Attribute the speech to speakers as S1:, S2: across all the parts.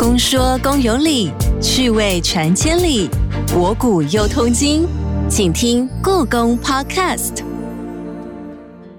S1: 公说公有理，趣味传千里，博古又通今，请听故宫 Podcast。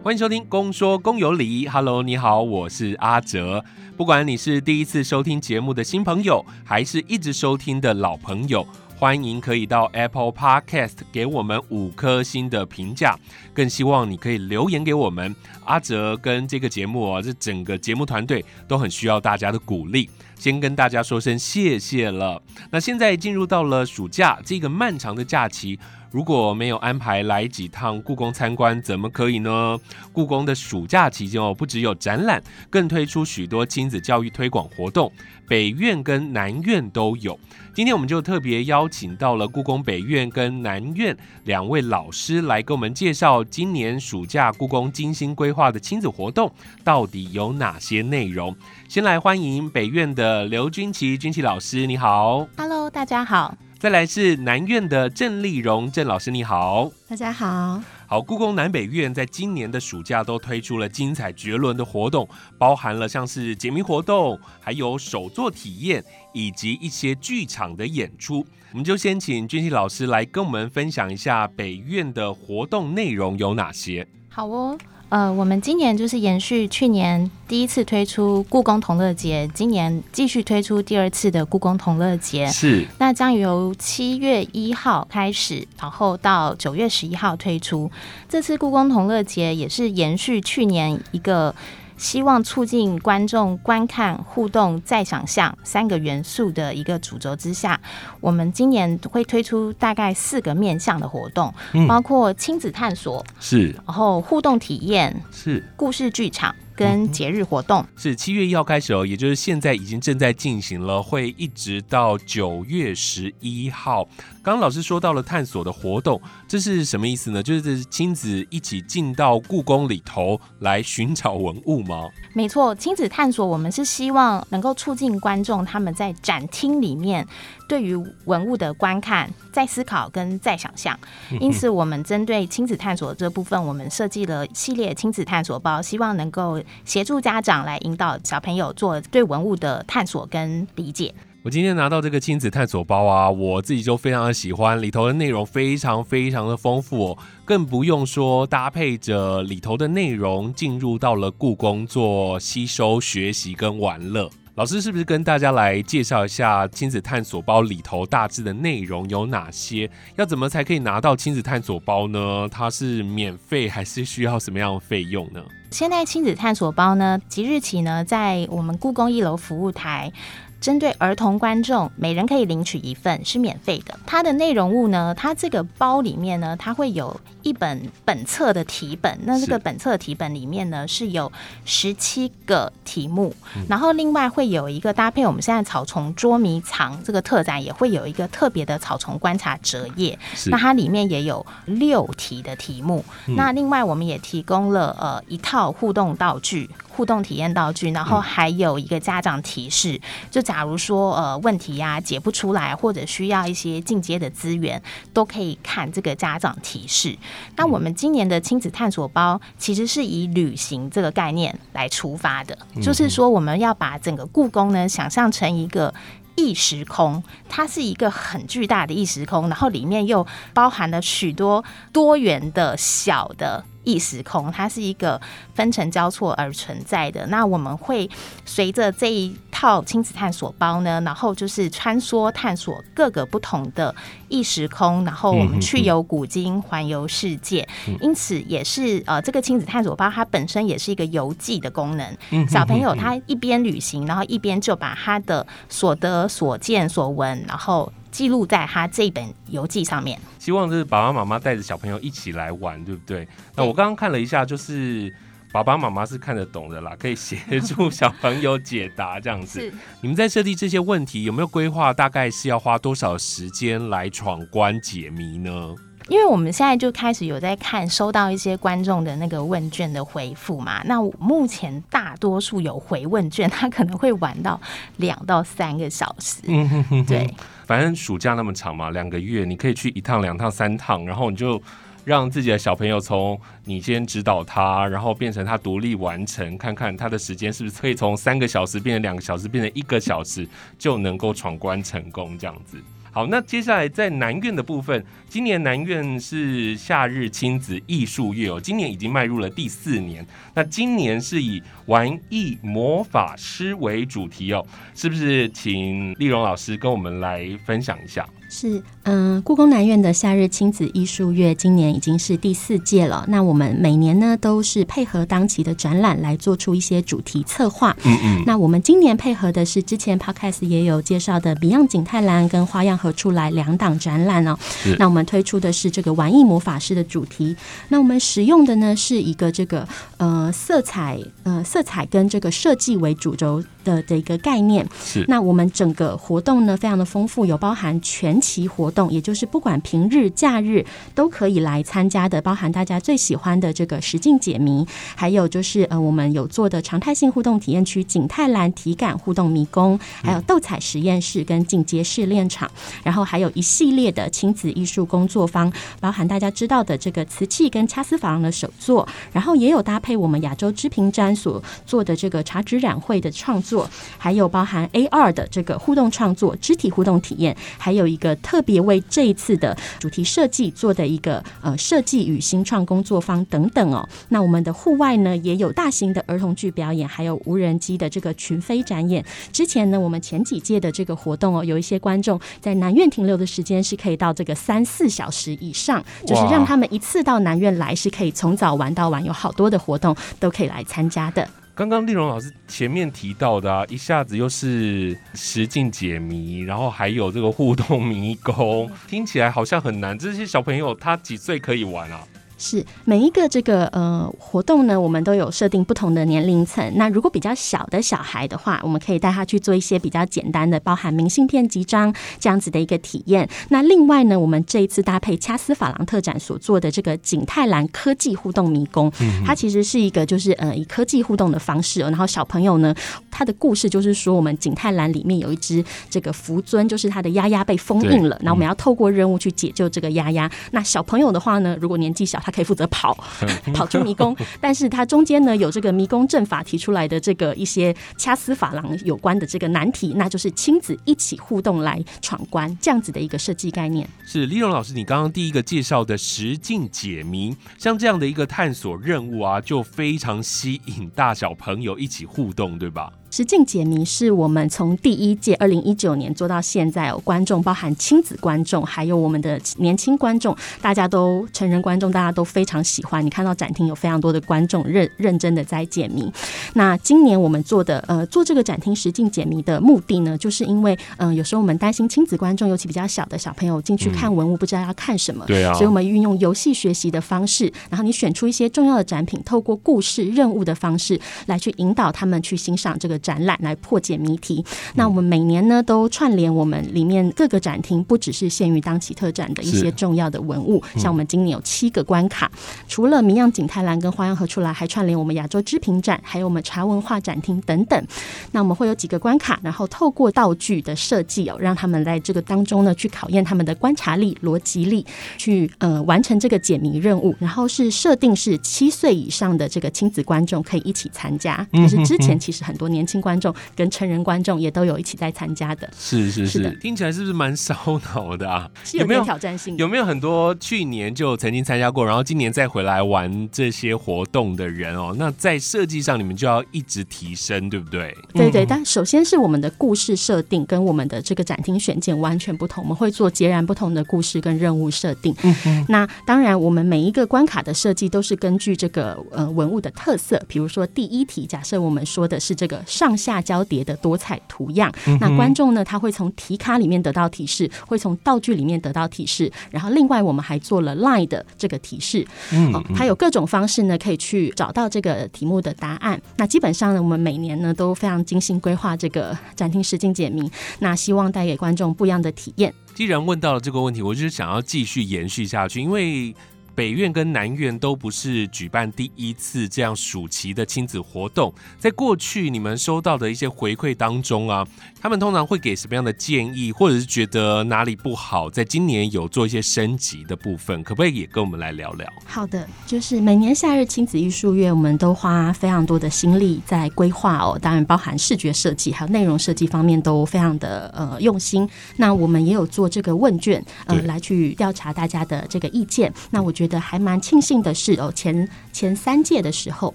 S2: 欢迎收听《公说公有理》。Hello，你好，我是阿哲。不管你是第一次收听节目的新朋友，还是一直收听的老朋友，欢迎可以到 Apple Podcast 给我们五颗星的评价。更希望你可以留言给我们。阿哲跟这个节目啊，这整个节目团队都很需要大家的鼓励。先跟大家说声谢谢了。那现在进入到了暑假这个漫长的假期。如果没有安排来几趟故宫参观，怎么可以呢？故宫的暑假期间哦，不只有展览，更推出许多亲子教育推广活动，北院跟南院都有。今天我们就特别邀请到了故宫北院跟南院两位老师来给我们介绍今年暑假故宫精心规划的亲子活动到底有哪些内容。先来欢迎北院的刘君琪君琪老师，你好。
S3: Hello，大家好。
S2: 再来是南院的郑丽荣郑老师，你好，
S4: 大家好。
S2: 好，故宫南北院在今年的暑假都推出了精彩绝伦的活动，包含了像是解谜活动，还有手作体验，以及一些剧场的演出。我们就先请君熙老师来跟我们分享一下北院的活动内容有哪些。
S3: 好哦。呃，我们今年就是延续去年第一次推出故宫同乐节，今年继续推出第二次的故宫同乐节。
S2: 是，
S3: 那将由七月一号开始，然后到九月十一号推出。这次故宫同乐节也是延续去年一个。希望促进观众观看、互动、再想象三个元素的一个主轴之下，我们今年会推出大概四个面向的活动，包括亲子探索
S2: 是，
S3: 然后互动体验
S2: 是，
S3: 故事剧场。跟节日活动
S2: 是七月一号开始哦，也就是现在已经正在进行了，会一直到九月十一号。刚刚老师说到了探索的活动，这是什么意思呢？就是亲子一起进到故宫里头来寻找文物吗？
S3: 没错，亲子探索，我们是希望能够促进观众他们在展厅里面。对于文物的观看、再思考跟再想象，因此我们针对亲子探索这部分，我们设计了系列亲子探索包，希望能够协助家长来引导小朋友做对文物的探索跟理解。
S2: 我今天拿到这个亲子探索包啊，我自己就非常的喜欢，里头的内容非常非常的丰富，哦更不用说搭配着里头的内容进入到了故宫做吸收、学习跟玩乐。老师是不是跟大家来介绍一下亲子探索包里头大致的内容有哪些？要怎么才可以拿到亲子探索包呢？它是免费还是需要什么样的费用呢？
S3: 现在亲子探索包呢，即日起呢，在我们故宫一楼服务台。针对儿童观众，每人可以领取一份，是免费的。它的内容物呢，它这个包里面呢，它会有一本本册的题本。那这个本册题本里面呢，是有十七个题目，然后另外会有一个搭配我们现在草丛捉迷藏这个特展，也会有一个特别的草丛观察折页。那它里面也有六题的题目。那另外我们也提供了呃一套互动道具。互动体验道具，然后还有一个家长提示，就假如说呃问题呀解不出来，或者需要一些进阶的资源，都可以看这个家长提示。那我们今年的亲子探索包其实是以旅行这个概念来出发的，就是说我们要把整个故宫呢想象成一个异时空，它是一个很巨大的异时空，然后里面又包含了许多多元的小的。异时空，它是一个分层交错而存在的。那我们会随着这一套亲子探索包呢，然后就是穿梭探索各个不同的异时空，然后我们去游古今，环游世界。因此，也是呃，这个亲子探索包它本身也是一个游记的功能。小朋友他一边旅行，然后一边就把他的所得、所见、所闻，然后。记录在他这本游记上面。
S2: 希望就是爸爸妈妈带着小朋友一起来玩，对不对？那我刚刚看了一下，就是爸爸妈妈是看得懂的啦，可以协助小朋友解答这样子。你们在设计这些问题，有没有规划？大概是要花多少时间来闯关解谜呢？
S3: 因为我们现在就开始有在看收到一些观众的那个问卷的回复嘛，那目前大多数有回问卷，他可能会玩到两到三个小时。对。
S2: 反正暑假那么长嘛，两个月，你可以去一趟、两趟、三趟，然后你就让自己的小朋友从你先指导他，然后变成他独立完成，看看他的时间是不是可以从三个小时变成两个小时，变成一个小时就能够闯关成功这样子。好，那接下来在南院的部分，今年南院是夏日亲子艺术月哦，今年已经迈入了第四年。那今年是以玩艺魔法师为主题哦，是不是？请丽蓉老师跟我们来分享一下。
S4: 是，嗯，故宫南院的夏日亲子艺术月今年已经是第四届了。那我们每年呢都是配合当期的展览来做出一些主题策划。嗯嗯。那我们今年配合的是之前 Podcast 也有介绍的 Beyond 景泰蓝跟花样合出来两档展览哦。那我们推出的是这个玩艺魔法师的主题。那我们使用的呢是一个这个呃色彩呃色彩跟这个设计为主轴。的的一个概念。
S2: 是，
S4: 那我们整个活动呢非常的丰富，有包含全期活动，也就是不管平日假日都可以来参加的，包含大家最喜欢的这个实境解谜，还有就是呃我们有做的常态性互动体验区景泰蓝体感互动迷宫，还有斗彩实验室跟进阶试炼场，然后还有一系列的亲子艺术工作坊，包含大家知道的这个瓷器跟掐丝珐琅的手作，然后也有搭配我们亚洲织品展所做的这个茶纸染绘的创作。作，还有包含 A R 的这个互动创作、肢体互动体验，还有一个特别为这一次的主题设计做的一个呃设计与新创工作坊等等哦。那我们的户外呢也有大型的儿童剧表演，还有无人机的这个群飞展演。之前呢，我们前几届的这个活动哦，有一些观众在南苑停留的时间是可以到这个三四小时以上，就是让他们一次到南苑来是可以从早玩到晚，有好多的活动都可以来参加的。
S2: 刚刚丽蓉老师前面提到的啊，一下子又是实境解谜，然后还有这个互动迷宫，听起来好像很难。这些小朋友他几岁可以玩啊？
S4: 是每一个这个呃活动呢，我们都有设定不同的年龄层。那如果比较小的小孩的话，我们可以带他去做一些比较简单的，包含明信片集章这样子的一个体验。那另外呢，我们这一次搭配掐丝珐琅特展所做的这个景泰蓝科技互动迷宫，它其实是一个就是呃以科技互动的方式。然后小朋友呢，他的故事就是说，我们景泰蓝里面有一只这个福尊，就是他的丫丫被封印了，那我们要透过任务去解救这个丫丫。那小朋友的话呢，如果年纪小，他可以负责跑，跑出迷宫，但是它中间呢有这个迷宫阵法提出来的这个一些掐丝珐琅有关的这个难题，那就是亲子一起互动来闯关这样子的一个设计概念。
S2: 是李荣老师，你刚刚第一个介绍的实境解谜，像这样的一个探索任务啊，就非常吸引大小朋友一起互动，对吧？
S4: 实境解谜是我们从第一届二零一九年做到现在，观众包含亲子观众，还有我们的年轻观众，大家都成人观众，大家都非常喜欢。你看到展厅有非常多的观众认认真的在解谜。那今年我们做的呃做这个展厅实境解谜的目的呢，就是因为嗯有时候我们担心亲子观众，尤其比较小的小朋友进去看文物不知道要看什么，
S2: 对啊，
S4: 所以我们运用游戏学习的方式，然后你选出一些重要的展品，透过故事任务的方式来去引导他们去欣赏这个。展览来破解谜题。那我们每年呢都串联我们里面各个展厅，不只是限于当期特展的一些重要的文物。像我们今年有七个关卡，除了名样景泰蓝跟花样河出来，还串联我们亚洲织品展，还有我们茶文化展厅等等。那我们会有几个关卡，然后透过道具的设计哦，让他们在这个当中呢去考验他们的观察力、逻辑力，去呃完成这个解谜任务。然后是设定是七岁以上的这个亲子观众可以一起参加，可是之前其实很多年。新观众跟成人观众也都有一起在参加的，
S2: 是是是，听起来是不是蛮烧脑的啊？
S4: 有没有挑战性？
S2: 有没有很多去年就曾经参加过，然后今年再回来玩这些活动的人哦？那在设计上，你们就要一直提升，对不对？
S4: 对对，但首先是我们的故事设定跟我们的这个展厅选件完全不同，我们会做截然不同的故事跟任务设定。嗯那当然，我们每一个关卡的设计都是根据这个呃文物的特色，比如说第一题，假设我们说的是这个。上下交叠的多彩图样，那观众呢？他会从题卡里面得到提示，会从道具里面得到提示。然后另外我们还做了 line 的这个提示，嗯，它有各种方式呢，可以去找到这个题目的答案。那基本上呢，我们每年呢都非常精心规划这个展厅实景解谜，那希望带给观众不一样的体验。
S2: 既然问到了这个问题，我就是想要继续延续下去，因为。北院跟南院都不是举办第一次这样暑期的亲子活动，在过去你们收到的一些回馈当中啊，他们通常会给什么样的建议，或者是觉得哪里不好，在今年有做一些升级的部分，可不可以也跟我们来聊聊？
S4: 好的，就是每年夏日亲子艺术月，我们都花非常多的心力在规划哦，当然包含视觉设计还有内容设计方面都非常的呃用心。那我们也有做这个问卷，呃，来去调查大家的这个意见。那我觉得还蛮庆幸的是哦，前前三届的时候，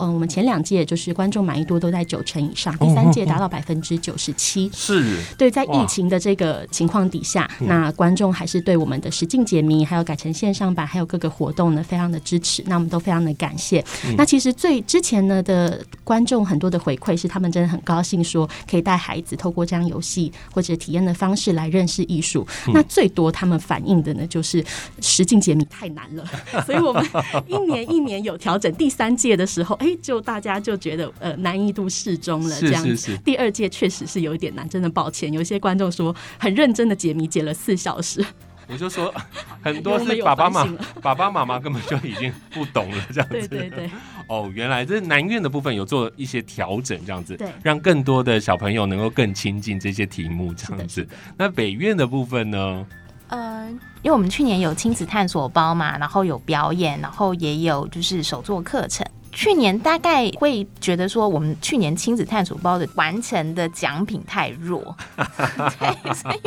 S4: 嗯，我们前两届就是观众满意度都在九成以上，第三届达到百分之九十七。
S2: 是
S4: 对，在疫情的这个情况底下，那观众还是对我们的实境解谜，还有改成线上版，还有各个活动呢，非常的支持。那我们都非常的感谢。那其实最之前呢的观众很多的回馈是，他们真的很高兴，说可以带孩子透过这样游戏或者体验的方式来认识艺术。那最多他们反映的呢，就是实境解谜太难了。所以我们一年一年有调整，第三届的时候，哎，就大家就觉得呃难易度适中了，这样子。第二届确实是有一点难，真的抱歉。有一些观众说很认真的解谜，解了四小时。
S2: 我就说 很多是爸爸妈 爸爸妈妈根本就已经不懂了，这样子。
S4: 对对对。
S2: 哦，原来这南院的部分有做一些调整，这样子，
S4: 对，
S2: 让更多的小朋友能够更亲近这些题目，这样子。那北院的部分呢？
S3: 呃，因为我们去年有亲子探索包嘛，然后有表演，然后也有就是手作课程。去年大概会觉得说，我们去年亲子探索包的完成的奖品太弱，对，所以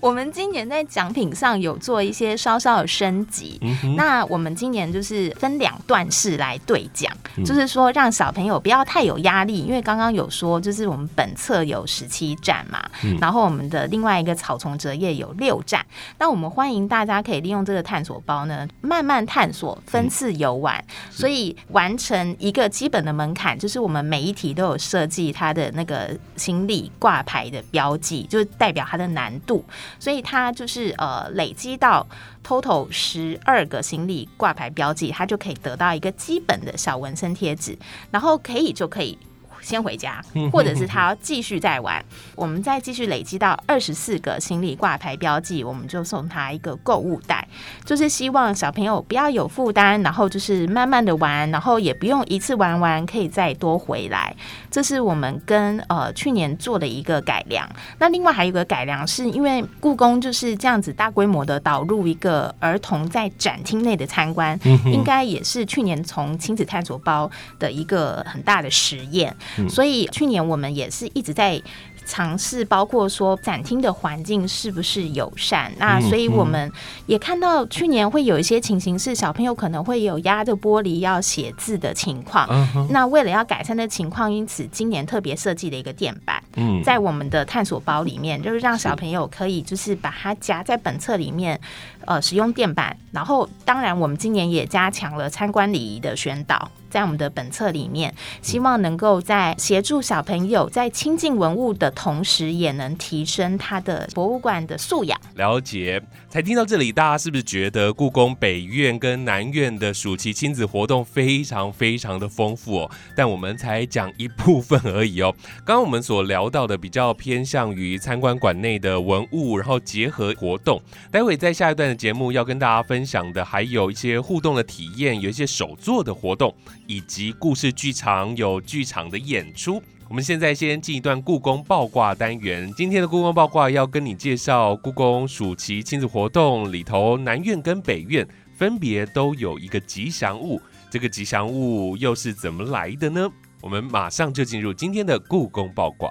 S3: 我们今年在奖品上有做一些稍稍的升级。那我们今年就是分两段式来对奖，就是说让小朋友不要太有压力，因为刚刚有说，就是我们本册有十七站嘛，然后我们的另外一个草丛折页有六站，那我们欢迎大家可以利用这个探索包呢，慢慢探索，分次游玩，所以完成。一个基本的门槛就是我们每一题都有设计它的那个行李挂牌的标记，就代表它的难度，所以它就是呃累积到 total 十二个行李挂牌标记，它就可以得到一个基本的小纹身贴纸，然后可以就可以。先回家，或者是他要继续再玩，我们再继续累积到二十四个行李挂牌标记，我们就送他一个购物袋，就是希望小朋友不要有负担，然后就是慢慢的玩，然后也不用一次玩完，可以再多回来。这是我们跟呃去年做的一个改良。那另外还有一个改良，是因为故宫就是这样子大规模的导入一个儿童在展厅内的参观，应该也是去年从亲子探索包的一个很大的实验。所以去年我们也是一直在尝试，包括说展厅的环境是不是友善。那所以我们也看到去年会有一些情形是小朋友可能会有压着玻璃要写字的情况。那为了要改善的情况，因此今年特别设计了一个垫板，在我们的探索包里面，就是让小朋友可以就是把它夹在本册里面，呃，使用电板。然后当然我们今年也加强了参观礼仪的宣导。在我们的本册里面，希望能够在协助小朋友在亲近文物的同时，也能提升他的博物馆的素养。
S2: 了解，才听到这里，大家是不是觉得故宫北院跟南院的暑期亲子活动非常非常的丰富哦？但我们才讲一部分而已哦。刚刚我们所聊到的比较偏向于参观馆内的文物，然后结合活动。待会在下一段的节目要跟大家分享的，还有一些互动的体验，有一些手作的活动。以及故事剧场有剧场的演出。我们现在先进一段故宫爆卦单元。今天的故宫爆卦要跟你介绍故宫暑期亲子活动里头，南院跟北院分别都有一个吉祥物。这个吉祥物又是怎么来的呢？我们马上就进入今天的故宫爆卦。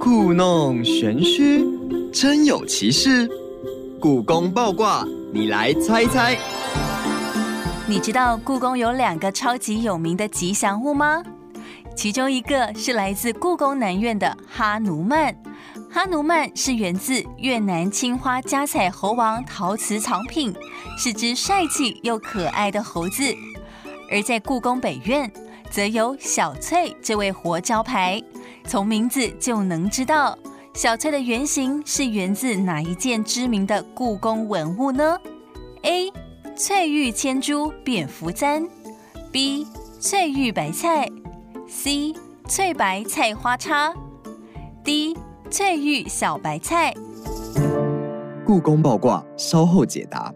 S5: 故弄玄虚，真有其事。故宫爆卦，你来猜猜。
S1: 你知道故宫有两个超级有名的吉祥物吗？其中一个是来自故宫南院的哈奴曼。哈奴曼是源自越南青花加彩猴王陶瓷藏品，是只帅气又可爱的猴子。而在故宫北院，则有小翠这位活招牌。从名字就能知道，小翠的原型是源自哪一件知名的故宫文物呢？A 翠玉千珠蝙蝠簪，B 翠玉白菜，C 翠白菜花叉，D 翠玉小白菜。
S5: 故宫爆卦，稍后解答。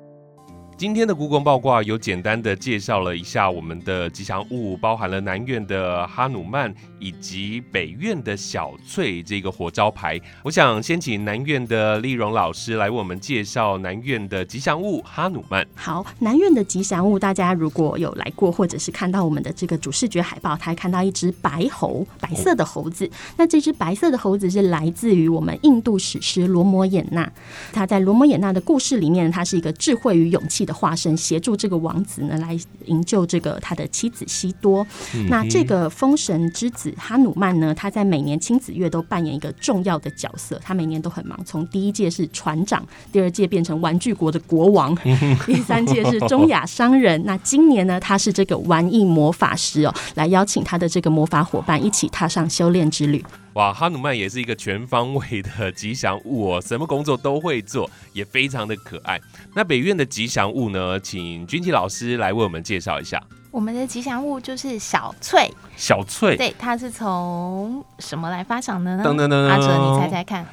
S2: 今天的故宫报卦有简单的介绍了一下我们的吉祥物，包含了南院的哈努曼以及北院的小翠这个火招牌。我想先请南院的丽蓉老师来为我们介绍南院的吉祥物哈努曼。
S4: 好，南院的吉祥物，大家如果有来过，或者是看到我们的这个主视觉海报，他还看到一只白猴，白色的猴子。那这只白色的猴子是来自于我们印度史诗《罗摩衍那》，他在《罗摩衍那》的故事里面，他是一个智慧与勇气的化身，协助这个王子呢来营救这个他的妻子西多。那这个风神之子哈努曼呢，他在每年亲子月都扮演一个重要的角色，他每年都很忙。从第一届是船长，第二届变成玩具国的国王，第三届是中亚商人。那今年呢，他是这个玩艺魔法师哦，来邀请他的这个魔法伙伴一起踏上修炼之旅。
S2: 哇，哈努曼也是一个全方位的吉祥物哦，什么工作都会做，也非常的可爱。那北院的吉祥物呢，请君琪老师来为我们介绍一下。
S3: 我们的吉祥物就是小翠，
S2: 小翠，
S3: 对，它是从什么来发祥的呢？
S2: 噔噔噔，
S3: 阿哲，你猜猜看。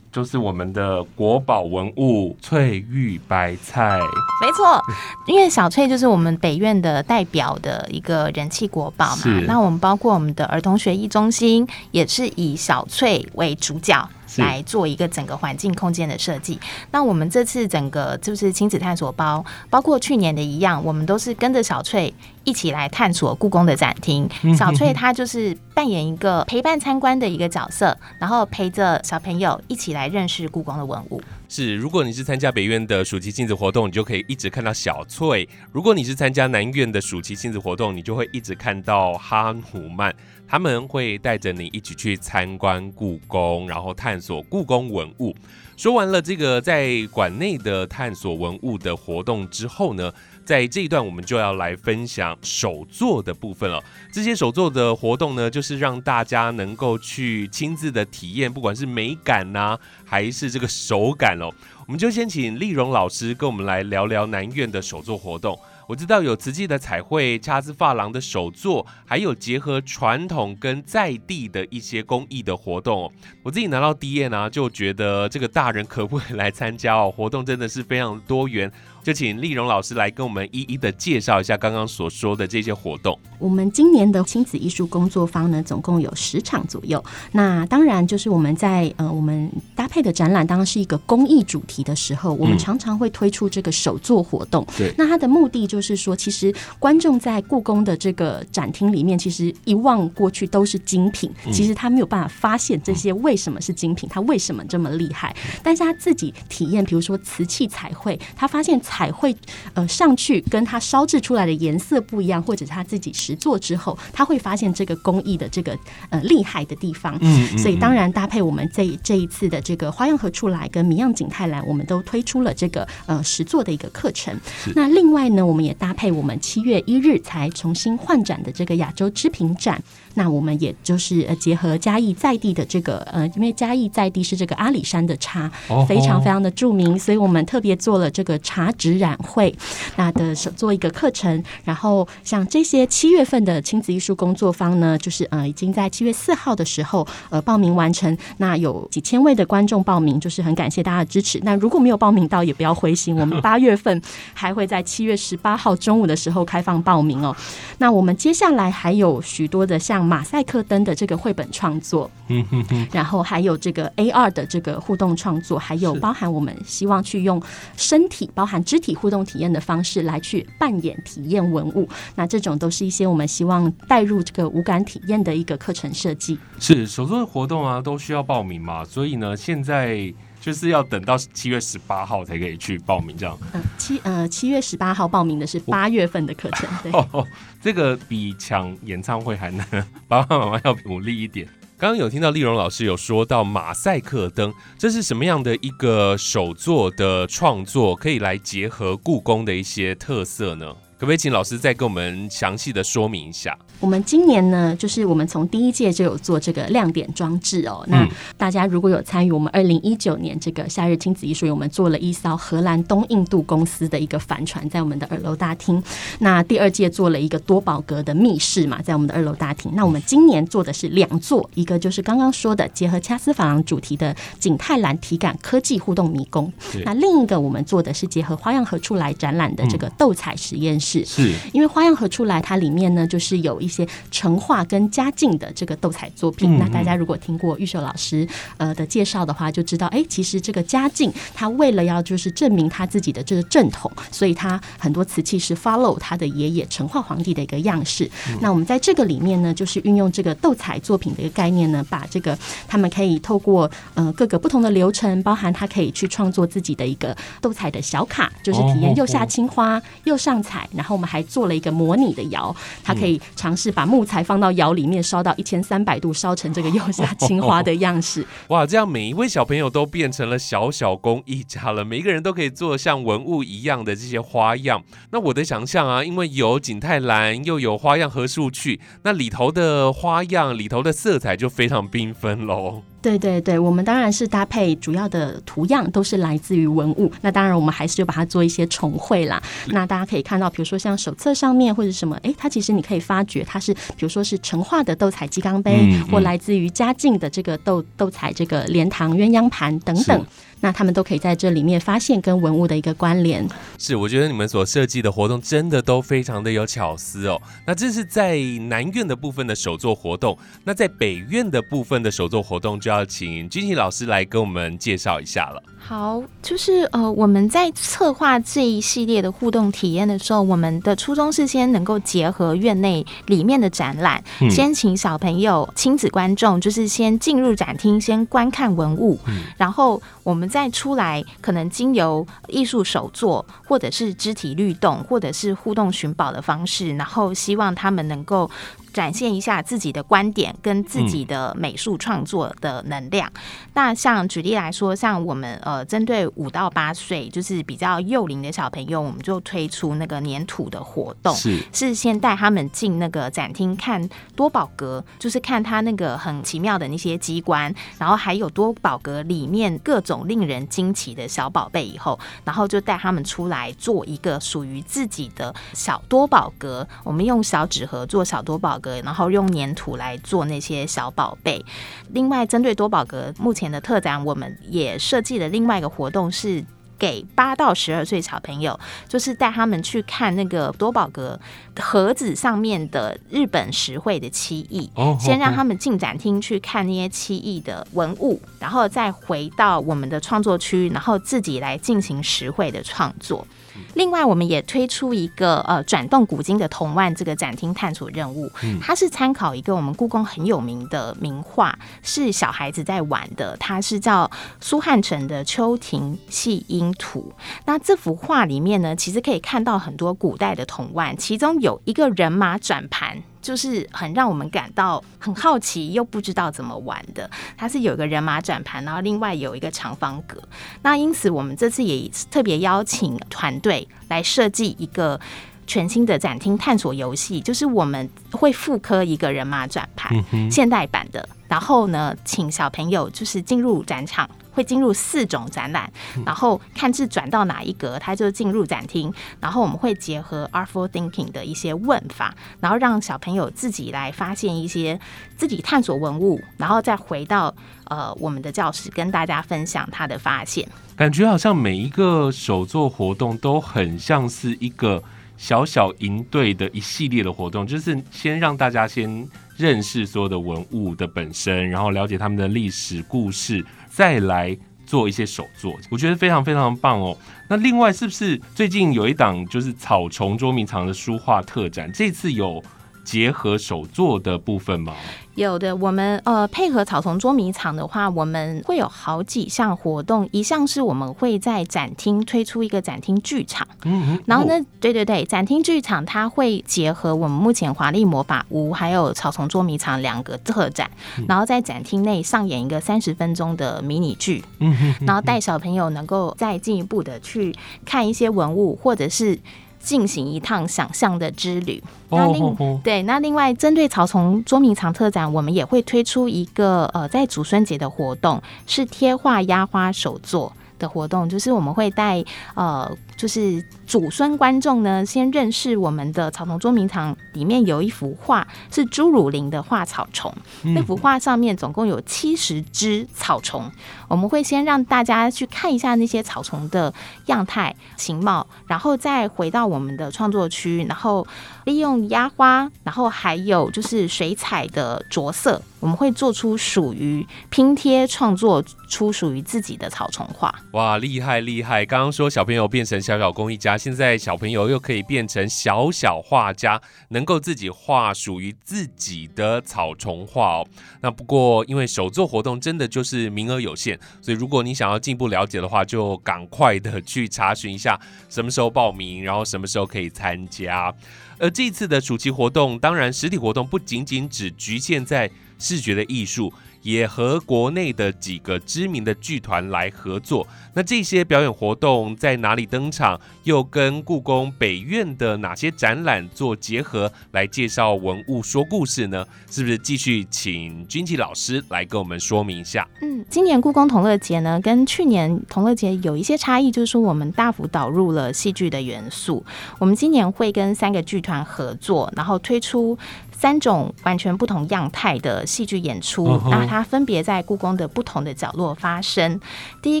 S2: 就是我们的国宝文物翠玉白菜，
S3: 没错，因为小翠就是我们北院的代表的一个人气国宝嘛。那我们包括我们的儿童学艺中心，也是以小翠为主角。来做一个整个环境空间的设计。那我们这次整个就是亲子探索包，包括去年的一样，我们都是跟着小翠一起来探索故宫的展厅。小翠她就是扮演一个陪伴参观的一个角色，然后陪着小朋友一起来认识故宫的文物。
S2: 是，如果你是参加北院的暑期亲子活动，你就可以一直看到小翠；如果你是参加南院的暑期亲子活动，你就会一直看到哈努曼。他们会带着你一起去参观故宫，然后探索故宫文物。说完了这个在馆内的探索文物的活动之后呢，在这一段我们就要来分享手作的部分了。这些手作的活动呢，就是让大家能够去亲自的体验，不管是美感呐，还是这个手感哦。我们就先请丽蓉老师跟我们来聊聊南院的手作活动。我知道有瓷器的彩绘、掐字珐琅的手作，还有结合传统跟在地的一些工艺的活动。我自己拿到第一页呢，就觉得这个大人可不可以来参加哦？活动真的是非常多元。就请丽蓉老师来跟我们一一的介绍一下刚刚所说的这些活动。
S4: 我们今年的亲子艺术工作坊呢，总共有十场左右。那当然就是我们在呃，我们搭配的展览当然是一个公益主题的时候，我们常常会推出这个手作活动。
S2: 对，
S4: 那它的目的就是说，其实观众在故宫的这个展厅里面，其实一望过去都是精品，其实他没有办法发现这些为什么是精品，它为什么这么厉害。但是他自己体验，比如说瓷器彩绘，他发现。彩绘呃上去跟它烧制出来的颜色不一样，或者他自己实做之后，他会发现这个工艺的这个呃厉害的地方。嗯，所以当然搭配我们这这一次的这个花样何处来跟谜样景泰蓝，我们都推出了这个呃实做的一个课程。那另外呢，我们也搭配我们七月一日才重新换展的这个亚洲织品展。那我们也就是呃结合嘉义在地的这个呃，因为嘉义在地是这个阿里山的茶，非常非常的著名，所以我们特别做了这个茶。纸染会，那的做一个课程，然后像这些七月份的亲子艺术工作坊呢，就是呃已经在七月四号的时候呃报名完成，那有几千位的观众报名，就是很感谢大家的支持。那如果没有报名到，也不要灰心，我们 八月份还会在七月十八号中午的时候开放报名哦。那我们接下来还有许多的像马赛克灯的这个绘本创作，嗯哼哼，然后还有这个 A 二的这个互动创作，还有包含我们希望去用身体包含。肢体互动体验的方式来去扮演体验文物，那这种都是一些我们希望带入这个无感体验的一个课程设计。
S2: 是手作的活动啊，都需要报名嘛，所以呢，现在就是要等到七月十八号才可以去报名，这样。
S4: 嗯，七呃七月十八号报名的是八月份的课程，对，
S2: 这个比抢演唱会还难，爸爸妈妈要努力一点。刚刚有听到丽蓉老师有说到马赛克灯，这是什么样的一个手作的创作，可以来结合故宫的一些特色呢？可不可以请老师再给我们详细的说明一下？
S4: 我们今年呢，就是我们从第一届就有做这个亮点装置哦。那大家如果有参与我们二零一九年这个夏日亲子艺术我们做了一艘荷兰东印度公司的一个帆船，在我们的二楼大厅。那第二届做了一个多宝格的密室嘛，在我们的二楼大厅。那我们今年做的是两座，一个就是刚刚说的结合掐丝珐琅主题的景泰蓝体感科技互动迷宫。那另一个我们做的是结合花样何处来展览的这个斗彩实验室。
S2: 是
S4: 因为花样何处来，它里面呢就是有一。些成化跟嘉靖的这个斗彩作品，那大家如果听过玉秀老师呃的介绍的话，就知道哎，其实这个嘉靖他为了要就是证明他自己的这个正统，所以他很多瓷器是 follow 他的爷爷成化皇帝的一个样式。那我们在这个里面呢，就是运用这个斗彩作品的一个概念呢，把这个他们可以透过呃各个不同的流程，包含他可以去创作自己的一个斗彩的小卡，就是体验右下青花右上彩，然后我们还做了一个模拟的窑，它可以尝试。是把木材放到窑里面烧到一千三百度，烧成这个釉下青花的样式。
S2: 哇，这样每一位小朋友都变成了小小工艺家了，每一个人都可以做像文物一样的这些花样。那我的想象啊，因为有景泰蓝，又有花样和树去，那里头的花样、里头的色彩就非常缤纷喽。
S4: 对对对，我们当然是搭配主要的图样都是来自于文物。那当然，我们还是就把它做一些重绘啦。那大家可以看到，比如说像手册上面或者什么，哎，它其实你可以发觉它是，比如说是成化的斗彩鸡缸杯，或来自于嘉靖的这个斗斗彩这个莲塘鸳鸯盘等等。那他们都可以在这里面发现跟文物的一个关联。
S2: 是，我觉得你们所设计的活动真的都非常的有巧思哦。那这是在南院的部分的首作活动，那在北院的部分的首作活动就要请君琪老师来跟我们介绍一下了。
S3: 好，就是呃，我们在策划这一系列的互动体验的时候，我们的初衷是先能够结合院内里面的展览，先请小朋友、亲子观众，就是先进入展厅，先观看文物，然后我们再出来，可能经由艺术手作，或者是肢体律动，或者是互动寻宝的方式，然后希望他们能够。展现一下自己的观点跟自己的美术创作的能量。那像举例来说，像我们呃，针对五到八岁就是比较幼龄的小朋友，我们就推出那个粘土的活动，
S2: 是
S3: 是先带他们进那个展厅看多宝格，就是看他那个很奇妙的那些机关，然后还有多宝格里面各种令人惊奇的小宝贝，以后然后就带他们出来做一个属于自己的小多宝格。我们用小纸盒做小多宝。然后用粘土来做那些小宝贝。另外，针对多宝格目前的特展，我们也设计了另外一个活动，是给八到十二岁小朋友，就是带他们去看那个多宝格盒子上面的日本实惠的漆艺。先让他们进展厅去看那些漆艺的文物，然后再回到我们的创作区，然后自己来进行实惠的创作。另外，我们也推出一个呃转动古今的铜腕这个展厅探索任务，它是参考一个我们故宫很有名的名画，是小孩子在玩的，它是叫苏汉城的《秋庭戏音图》。那这幅画里面呢，其实可以看到很多古代的铜腕，其中有一个人马转盘。就是很让我们感到很好奇，又不知道怎么玩的。它是有一个人马转盘，然后另外有一个长方格。那因此，我们这次也特别邀请团队来设计一个全新的展厅探索游戏，就是我们会复刻一个人马转盘，现代版的。然后呢，请小朋友就是进入展场。会进入四种展览，然后看是转到哪一格，它就进入展厅。然后我们会结合 Artful Thinking 的一些问法，然后让小朋友自己来发现一些自己探索文物，然后再回到呃我们的教室跟大家分享他的发现。
S2: 感觉好像每一个手作活动都很像是一个小小营队的一系列的活动，就是先让大家先认识所有的文物的本身，然后了解他们的历史故事。再来做一些手作，我觉得非常非常棒哦。那另外是不是最近有一档就是草虫捉迷藏的书画特展？这次有。结合手作的部分吗？
S3: 有的，我们呃配合草丛捉迷藏的话，我们会有好几项活动。一项是我们会在展厅推出一个展厅剧场，嗯，然后呢，对对对，展厅剧场它会结合我们目前华丽魔法屋还有草丛捉迷藏两个特展，然后在展厅内上演一个三十分钟的迷你剧，嗯然后带小朋友能够再进一步的去看一些文物，或者是。进行一趟想象的之旅。那另
S2: 哦哦。
S3: 对，那另外针对草丛捉迷藏特展，我们也会推出一个呃，在祖孙节的活动，是贴画压花手作的活动，就是我们会带呃，就是祖孙观众呢，先认识我们的草丛捉迷藏里面有一幅画是朱汝林的画草虫，那幅画上面总共有七十只草虫，我们会先让大家去看一下那些草丛的样态、形貌，然后再回到我们的创作区，然后利用压花，然后还有就是水彩的着色，我们会做出属于拼贴创作出属于自己的草丛画。
S2: 哇，厉害厉害！刚刚说小朋友变成小小工艺家，现在小朋友又可以变成小小画家，能够自己画属于自己的草丛画哦。那不过因为手作活动真的就是名额有限，所以如果你想要进一步了解的话，就赶快的去查询一下什么时候报名，然后什么时候可以参加。而这次的暑期活动，当然实体活动不仅仅只局限在视觉的艺术。也和国内的几个知名的剧团来合作。那这些表演活动在哪里登场？又跟故宫北院的哪些展览做结合，来介绍文物说故事呢？是不是继续请君琪老师来跟我们说明一下？
S3: 嗯，今年故宫同乐节呢，跟去年同乐节有一些差异，就是说我们大幅导入了戏剧的元素。我们今年会跟三个剧团合作，然后推出。三种完全不同样态的戏剧演出，那它分别在故宫的不同的角落发生。第一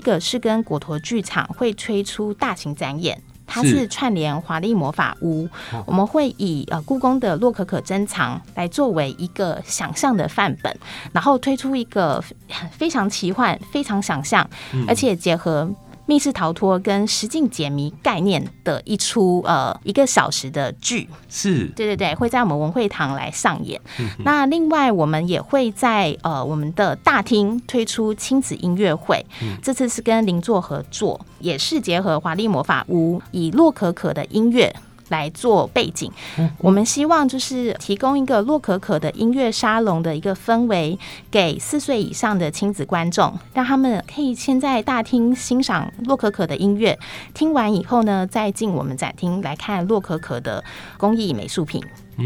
S3: 个是跟国陀剧场会推出大型展演。它
S2: 是
S3: 是串联华丽魔法屋，我们会以呃故宫的洛可可珍藏来作为一个想象的范本，然后推出一个非常奇幻、非常想象，而且结合密室逃脱跟实境解谜概念的一出呃一个小时的剧。
S2: 是
S3: 对对对，会在我们文会堂来上演。那另外，我们也会在呃我们的大厅推出亲子音乐会，这次是跟邻座合作，也是结合华丽魔法屋，以洛可可的音乐。来做背景，我们希望就是提供一个洛可可的音乐沙龙的一个氛围，给四岁以上的亲子观众，让他们可以先在大厅欣赏洛可可的音乐，听完以后呢，再进我们展厅来看洛可可的工艺美术品。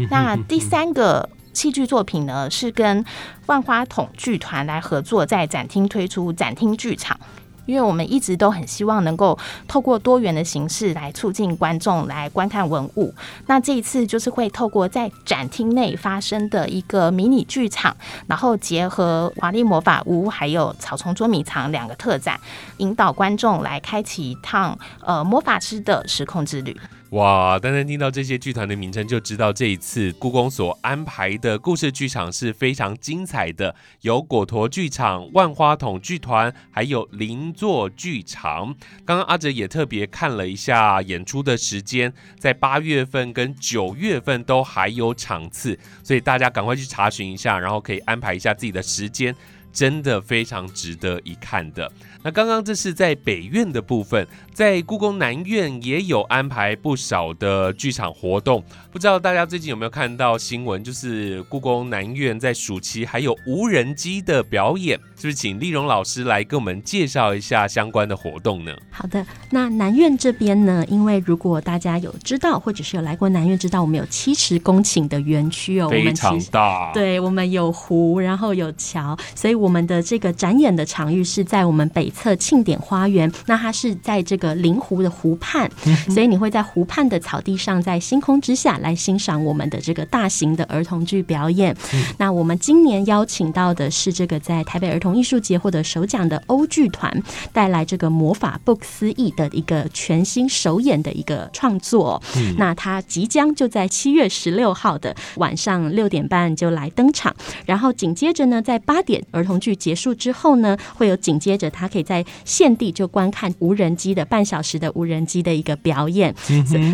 S3: 那第三个戏剧作品呢，是跟万花筒剧团来合作，在展厅推出展厅剧场。因为我们一直都很希望能够透过多元的形式来促进观众来观看文物。那这一次就是会透过在展厅内发生的一个迷你剧场，然后结合华丽魔法屋还有草丛捉迷藏两个特展，引导观众来开启一趟呃魔法师的时空之旅。
S2: 哇！单单听到这些剧团的名称，就知道这一次故宫所安排的故事剧场是非常精彩的，有果陀剧场、万花筒剧团，还有邻座剧场。刚刚阿哲也特别看了一下演出的时间，在八月份跟九月份都还有场次，所以大家赶快去查询一下，然后可以安排一下自己的时间。真的非常值得一看的。那刚刚这是在北院的部分，在故宫南院也有安排不少的剧场活动。不知道大家最近有没有看到新闻，就是故宫南院在暑期还有无人机的表演，是不是？请丽蓉老师来跟我们介绍一下相关的活动呢？
S4: 好的，那南院这边呢，因为如果大家有知道，或者是有来过南院，知道我们有七十公顷的园区哦，
S2: 非常大，，
S4: 对，我们有湖，然后有桥，所以我们的这个展演的场域是在我们北侧庆典花园。那它是在这个临湖的湖畔，所以你会在湖畔的草地上，在星空之下来欣赏我们的这个大型的儿童剧表演。那我们今年邀请到的是这个在台北儿童艺术节获得首奖的欧剧团，带来这个魔法不可思议的一个全新首演的一个创作。那它即将就在七月十六号的晚上六点半就来登场，然后紧接着呢，在八点儿童剧结束之后呢，会有紧接着他可以在现地就观看无人机的半小时的无人机的一个表演。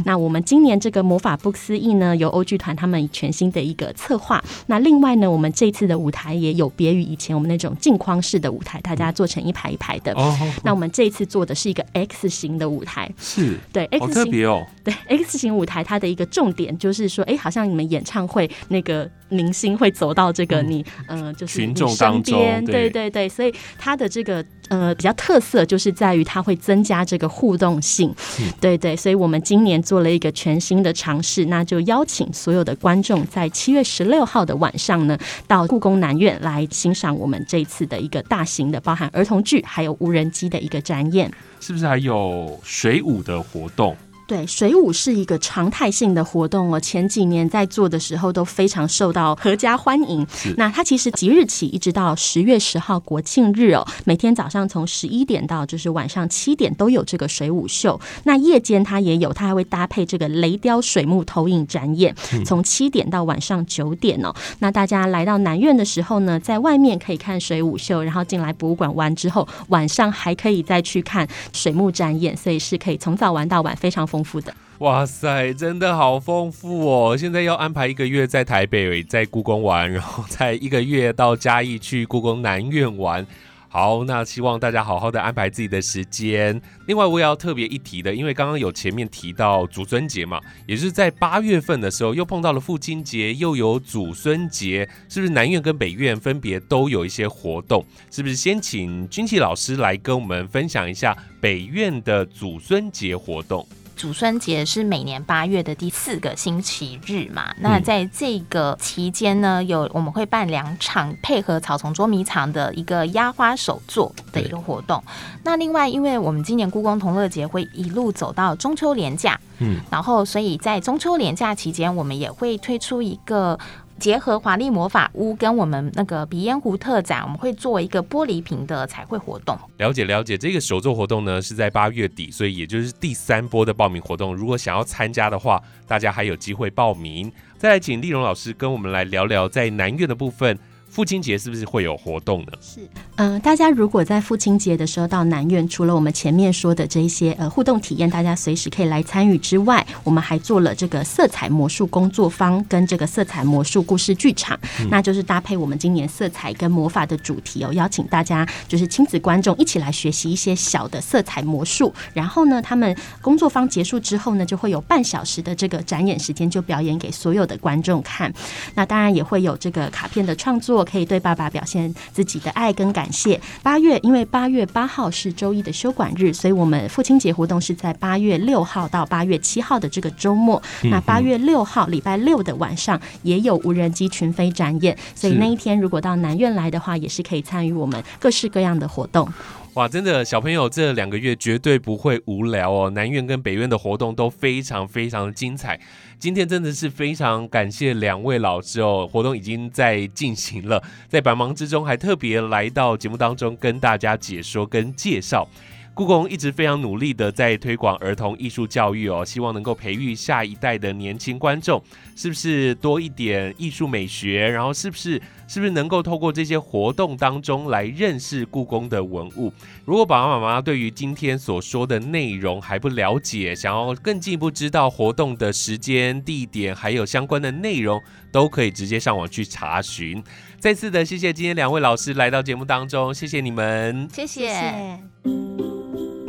S4: 那我们今年这个魔法不可思议呢，由欧剧团他们全新的一个策划。那另外呢，我们这次的舞台也有别于以前我们那种镜框式的舞台，大家做成一排一排的。
S2: 哦，
S4: 那我们这一次做的是一个 X 型的舞台，
S2: 是，
S4: 对 X 型
S2: 特别哦，
S4: 对 X 型舞台，它的一个重点就是说，哎，好像你们演唱会那个明星会走到这个你呃就是
S2: 群众当中对
S4: 对对，所以它的这个呃比较特色就是在于它会增加这个互动性，对对，所以我们今年做了一个全新的尝试，那就邀请所有的观众在七月十六号的晚上呢，到故宫南院来欣赏我们这一次的一个大型的包含儿童剧还有无人机的一个展演。
S2: 是不是还有水舞的活动？
S4: 对，水舞是一个常态性的活动哦。前几年在做的时候都非常受到阖家欢迎。那它其实即日起一直到十月十号国庆日哦，每天早上从十一点到就是晚上七点都有这个水舞秀。那夜间它也有，它还会搭配这个雷雕水幕投影展演，从七点到晚上九点哦。那大家来到南苑的时候呢，在外面可以看水舞秀，然后进来博物馆玩之后，晚上还可以再去看水幕展演，所以是可以从早玩到晚，非常丰富的。
S2: 哇塞，真的好丰富哦！现在要安排一个月在台北，在故宫玩，然后再一个月到嘉义去故宫南院玩。好，那希望大家好好的安排自己的时间。另外，我也要特别一提的，因为刚刚有前面提到祖孙节嘛，也就是在八月份的时候，又碰到了父亲节，又有祖孙节，是不是南院跟北院分别都有一些活动？是不是先请君琪老师来跟我们分享一下北院的祖孙节活动？
S3: 祖孙节是每年八月的第四个星期日嘛？那在这个期间呢，有我们会办两场配合草丛捉迷藏的一个压花手作的一个活动。那另外，因为我们今年故宫同乐节会一路走到中秋连假，
S2: 嗯，
S3: 然后所以在中秋连假期间，我们也会推出一个。结合华丽魔法屋跟我们那个鼻烟壶特展，我们会做一个玻璃瓶的彩绘活动。
S2: 了解了解，这个手作活动呢是在八月底，所以也就是第三波的报名活动。如果想要参加的话，大家还有机会报名。再来，请丽蓉老师跟我们来聊聊在南院的部分。父亲节是不是会有活动呢？
S4: 是，嗯、大家如果在父亲节的时候到南苑，除了我们前面说的这一些呃互动体验，大家随时可以来参与之外，我们还做了这个色彩魔术工作坊跟这个色彩魔术故事剧场，那就是搭配我们今年色彩跟魔法的主题哦，邀请大家就是亲子观众一起来学习一些小的色彩魔术，然后呢，他们工作坊结束之后呢，就会有半小时的这个展演时间，就表演给所有的观众看。那当然也会有这个卡片的创作，可以对爸爸表现自己的爱跟感谢。八月，因为八月八号是周一的休馆日，所以我们父亲节活动是在八月六号到八月七号的这个周末。那八月六号礼拜六的晚上也有无人机群飞展演，所以那一天如果到南院来的话，也是可以参与我们各式各样的活动。
S2: 哇，真的小朋友这两个月绝对不会无聊哦。南院跟北院的活动都非常非常的精彩。今天真的是非常感谢两位老师哦，活动已经在进行了，在百忙之中还特别来到节目当中跟大家解说跟介绍。故宫一直非常努力的在推广儿童艺术教育哦，希望能够培育下一代的年轻观众，是不是多一点艺术美学？然后是不是是不是能够透过这些活动当中来认识故宫的文物？如果爸爸妈妈对于今天所说的内容还不了解，想要更进一步知道活动的时间、地点，还有相关的内容，都可以直接上网去查询。再次的谢谢今天两位老师来到节目当中，谢谢你们。
S3: 谢谢。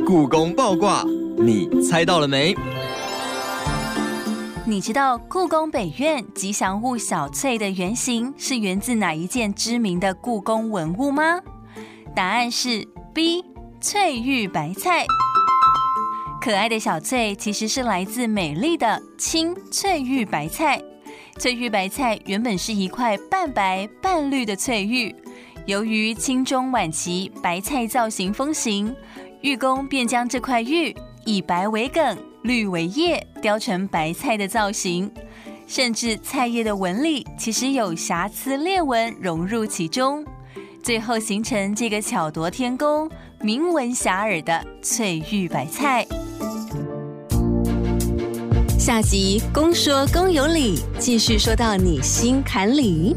S5: 故宫爆卦，你猜到了没？
S1: 你知道故宫北院吉祥物小翠的原型是源自哪一件知名的故宫文物吗？答案是 B，翠玉白菜。可爱的小翠其实是来自美丽的青翠玉白菜。翠玉白菜原本是一块半白半绿的翠玉，由于清中晚期白菜造型风行，玉工便将这块玉以白为梗，绿为叶，雕成白菜的造型。甚至菜叶的纹理其实有瑕疵裂纹融入其中，最后形成这个巧夺天工、名闻遐迩的翠玉白菜。下集公说公有理，继续说到你心坎里。